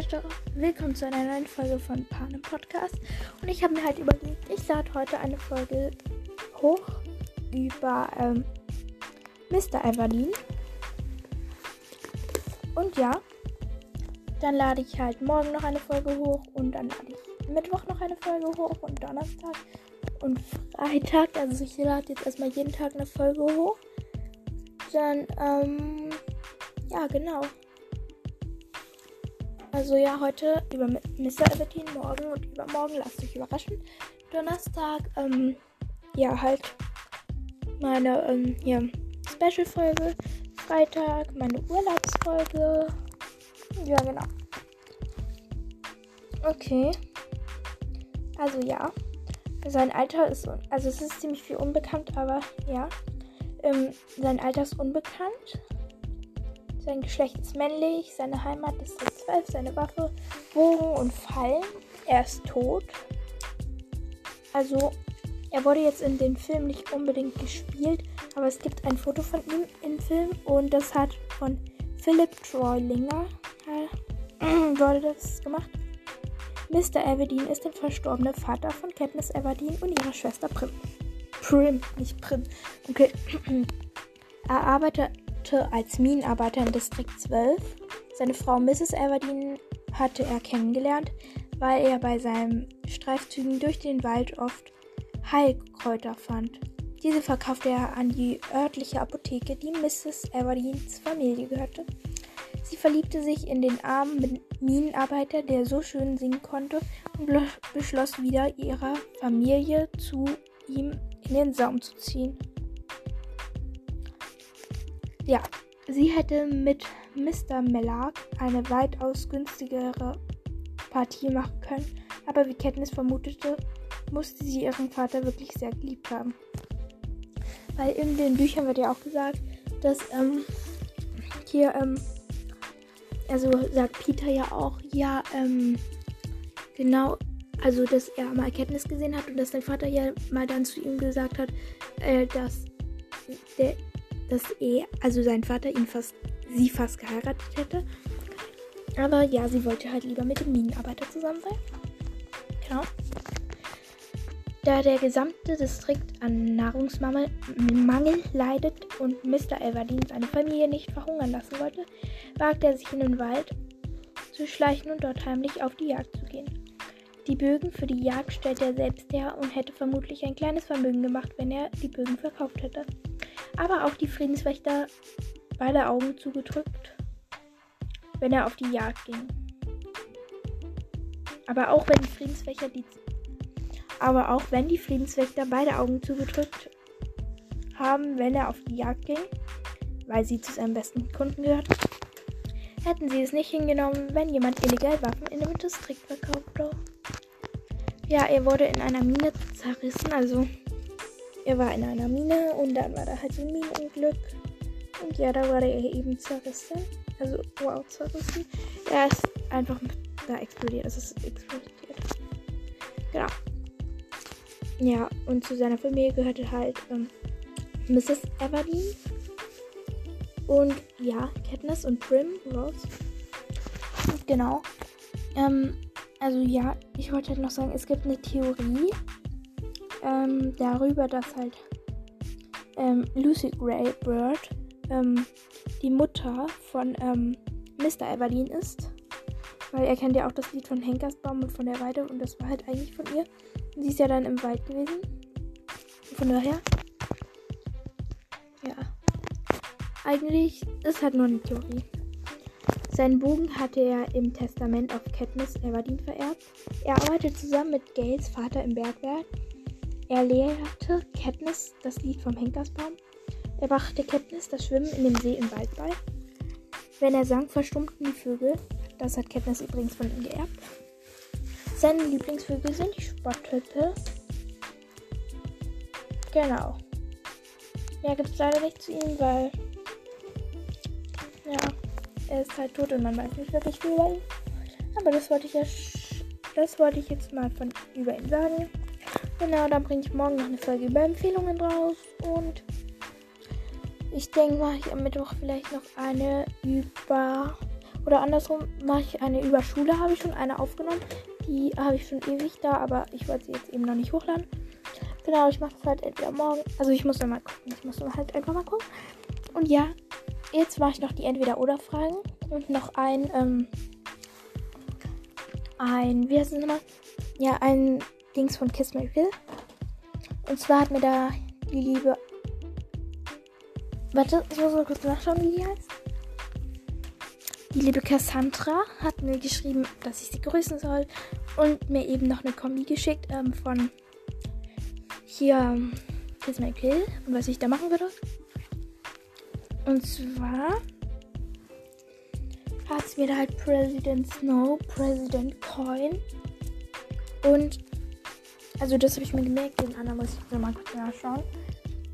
Leute, willkommen zu einer neuen Folge von Panem Podcast. Und ich habe mir halt überlegt, ich lade heute eine Folge hoch über ähm, Mr. Everdeen. Und ja, dann lade ich halt morgen noch eine Folge hoch und dann lade ich Mittwoch noch eine Folge hoch und Donnerstag und Freitag. Also ich lade jetzt erstmal jeden Tag eine Folge hoch. Dann, ähm, ja, genau. Also ja, heute über Mr. Everton, morgen und übermorgen lasst euch überraschen. Donnerstag, ähm, ja, halt meine, ähm, hier, Special-Folge. Freitag meine Urlaubsfolge. Ja, genau. Okay. Also ja. Sein Alter ist, also es ist ziemlich viel unbekannt, aber ja. Ähm, sein Alter ist unbekannt. Sein Geschlecht ist männlich, seine Heimat ist der 12, seine Waffe, Bogen und Fallen. Er ist tot. Also, er wurde jetzt in dem Film nicht unbedingt gespielt, aber es gibt ein Foto von ihm im Film und das hat von Philip Treulinger äh, wurde das gemacht. Mr. Everdeen ist der verstorbene Vater von Katniss Everdeen und ihrer Schwester Prim. Prim, nicht Prim. Okay. Er arbeitet als Minenarbeiter in Distrikt 12. Seine Frau Mrs. Everdeen hatte er kennengelernt, weil er bei seinen Streifzügen durch den Wald oft Heilkräuter fand. Diese verkaufte er an die örtliche Apotheke, die Mrs. Everdeens Familie gehörte. Sie verliebte sich in den armen Minenarbeiter, der so schön singen konnte, und beschloss wieder, ihrer Familie zu ihm in den Saum zu ziehen. Ja, sie hätte mit Mr. Mellark eine weitaus günstigere Partie machen können, aber wie Katniss vermutete, musste sie ihren Vater wirklich sehr geliebt haben. Weil in den Büchern wird ja auch gesagt, dass ähm, hier, ähm, also sagt Peter ja auch, ja, ähm, genau, also dass er mal Katniss gesehen hat und dass sein Vater ja mal dann zu ihm gesagt hat, äh, dass der dass er, also sein Vater ihn fast, sie fast geheiratet hätte. Aber ja, sie wollte halt lieber mit dem Minenarbeiter zusammen sein. Genau. Da der gesamte Distrikt an Nahrungsmangel leidet und Mr. Everdeen seine Familie nicht verhungern lassen wollte, wagte er sich in den Wald zu schleichen und dort heimlich auf die Jagd zu gehen. Die Bögen für die Jagd stellte er selbst her und hätte vermutlich ein kleines Vermögen gemacht, wenn er die Bögen verkauft hätte aber auch die Friedenswächter beide Augen zugedrückt, wenn er auf die Jagd ging. Aber auch wenn die Friedenswächter die aber auch wenn die Friedenswächter beide Augen zugedrückt haben, wenn er auf die Jagd ging, weil sie zu seinen besten Kunden gehört, hätten sie es nicht hingenommen, wenn jemand illegal Waffen in dem Distrikt verkaufte. Ja, er wurde in einer Mine zerrissen, also er war in einer Mine und dann war da halt ein Minenunglück. Und ja, da war er eben zerrissen. Also, wow, zerrissen. Er ist einfach da explodiert. Es ist explodiert. Genau. Ja, und zu seiner Familie gehörte halt ähm, Mrs. Everdeen. Und ja, Katniss und Prim, Rose. Genau. Ähm, also ja, ich wollte halt noch sagen, es gibt eine Theorie, ähm, darüber, dass halt ähm, Lucy Gray Bird ähm, die Mutter von ähm, Mr. Everdeen ist. Weil er kennt ja auch das Lied von Henkersbaum und von der Weide und das war halt eigentlich von ihr. Sie ist ja dann im Wald gewesen. Von daher. Ja. Eigentlich ist halt nur eine Theorie. Seinen Bogen hatte er im Testament auf Katniss Everdeen vererbt. Er arbeitet zusammen mit Gales Vater im Bergwerk er lehrte Katniss das Lied vom Henkersbaum. Er brachte Katniss das Schwimmen in dem See im Wald bei. Wenn er sang, verstummten die Vögel. Das hat Katniss übrigens von ihm geerbt. Seine Lieblingsvögel sind die Spotthütte. Genau. Mehr gibt es leider nicht zu ihm, weil. Ja, er ist halt tot und man weiß nicht wirklich viel über ihn. Aber das wollte ich ja. Das wollte ich jetzt mal von über ihn sagen. Genau, dann bringe ich morgen noch eine Folge über Empfehlungen raus. Und ich denke, mache ich am Mittwoch vielleicht noch eine über. Oder andersrum mache ich eine über Schule, habe ich schon eine aufgenommen. Die habe ich schon ewig da, aber ich wollte sie jetzt eben noch nicht hochladen. Genau, ich mache das halt entweder morgen. Also ich muss dann mal gucken. Ich muss dann halt einfach mal gucken. Und ja, jetzt mache ich noch die Entweder-Oder-Fragen. Und noch ein, ähm, ein, wie heißt es nochmal? Ja, ein Dings von Kiss My Kill. Und zwar hat mir da die liebe. Warte, ich muss mal kurz nachschauen, wie die heißt. Die liebe Cassandra hat mir geschrieben, dass ich sie grüßen soll und mir eben noch eine Kombi geschickt ähm, von hier Kiss My Kill und was ich da machen würde. Und zwar hat es mir da halt President Snow, President Coin und also das habe ich mir gemerkt, den anderen muss ich mal kurz nachschauen.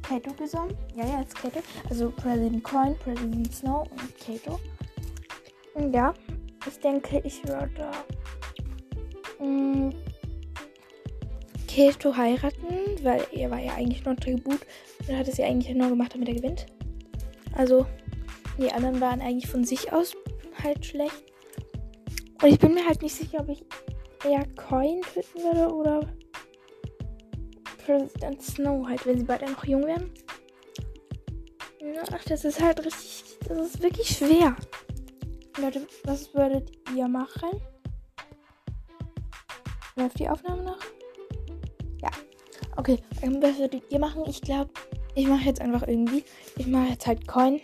Kato gesungen. Ja, ja, jetzt Kato. Also President Coin, President Snow und Kato. Ja, ich denke, ich würde mm, Keto heiraten, weil er war ja eigentlich nur Tribut und hat es ja eigentlich nur gemacht, damit er gewinnt. Also die anderen waren eigentlich von sich aus halt schlecht. Und ich bin mir halt nicht sicher, ob ich eher Coin töten würde oder President Snow halt, wenn sie beide noch jung wären. Ach, das ist halt richtig, das ist wirklich schwer. Leute, was würdet ihr machen? Läuft die Aufnahme noch? Ja. Okay, ähm, was würdet ihr machen? Ich glaube, ich mache jetzt einfach irgendwie. Ich mache jetzt halt Coin.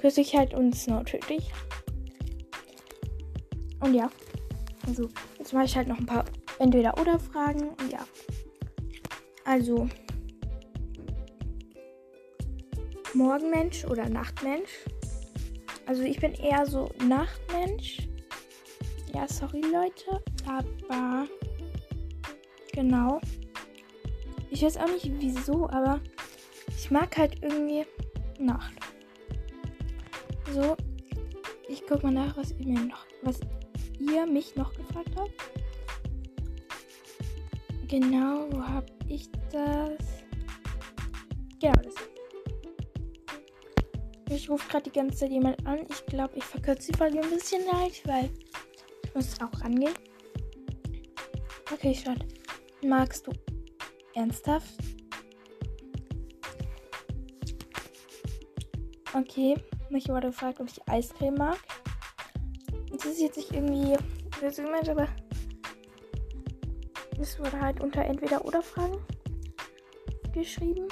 Küsse ich halt und Snow tödlich. Und ja. Also, jetzt mache ich halt noch ein paar Entweder-Oder-Fragen. Und ja. Also. Morgenmensch oder Nachtmensch? Also ich bin eher so Nachtmensch. Ja, sorry Leute, aber genau. Ich weiß auch nicht wieso, aber ich mag halt irgendwie Nacht. So, ich guck mal nach, was ihr mir noch, was ihr mich noch gefragt habt. Genau, wo hab ich das? Genau, das. Ich rufe gerade die ganze Zeit jemand an. Ich glaube, ich verkürze die Folge ein bisschen leicht, weil ich muss auch rangehen. Okay, schaut. Magst du ernsthaft? Okay, mich wurde gefragt, ob ich Eiscreme mag. Das ist jetzt nicht irgendwie böse gemeint, aber es wurde halt unter entweder oder Fragen geschrieben.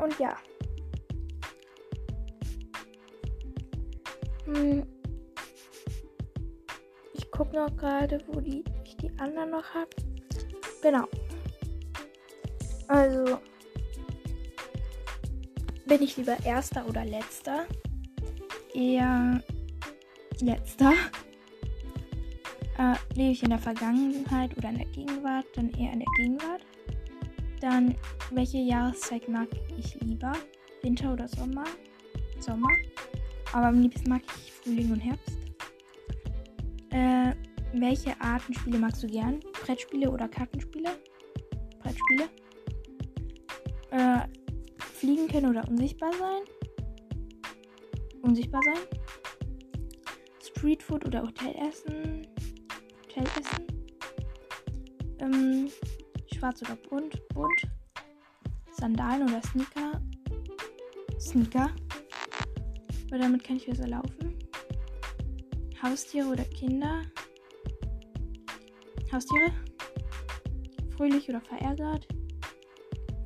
Und ja. Hm. Ich gucke noch gerade, wo die, ich die anderen noch habe. Genau. Also. Bin ich lieber erster oder letzter? Eher letzter. Äh, lebe ich in der Vergangenheit oder in der Gegenwart? Dann eher in der Gegenwart. Dann, welche Jahreszeit mag ich lieber? Winter oder Sommer? Sommer. Aber am liebsten mag ich Frühling und Herbst. Äh, welche Arten Spiele magst du gern? Brettspiele oder Kartenspiele? Brettspiele. Äh, fliegen können oder unsichtbar sein? Unsichtbar sein. Streetfood oder Hotelessen? Hotelessen. Ähm, schwarz oder bunt? Bunt. Sandalen oder Sneaker? Sneaker. Weil damit kann ich besser laufen. Haustiere oder Kinder? Haustiere? Fröhlich oder verärgert?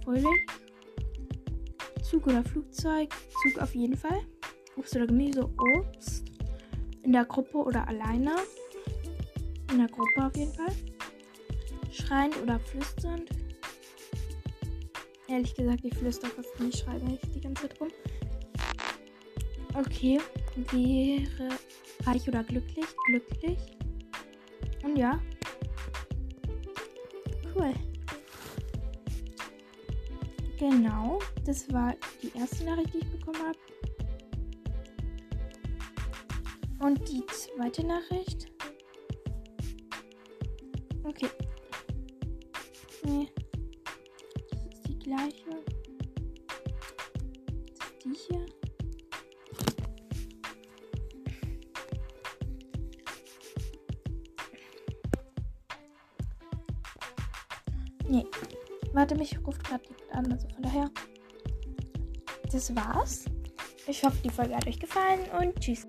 Fröhlich. Zug oder Flugzeug? Zug auf jeden Fall. Obst oder Gemüse? Obst. In der Gruppe oder alleine? In der Gruppe auf jeden Fall. Schreiend oder flüsternd? Ehrlich gesagt, ich flüster fast nicht, schreibe ich die ganze Zeit rum. Okay. Wäre reich oder glücklich? Glücklich. Und ja. Cool. Genau. Das war die erste Nachricht, die ich bekommen habe. Und die zweite Nachricht. Okay. Nee. Das ist die gleiche. Das ist die hier. Nee. Warte, mich ruft gerade jemand an, also von daher. Das war's. Ich hoffe, die Folge hat euch gefallen und tschüss.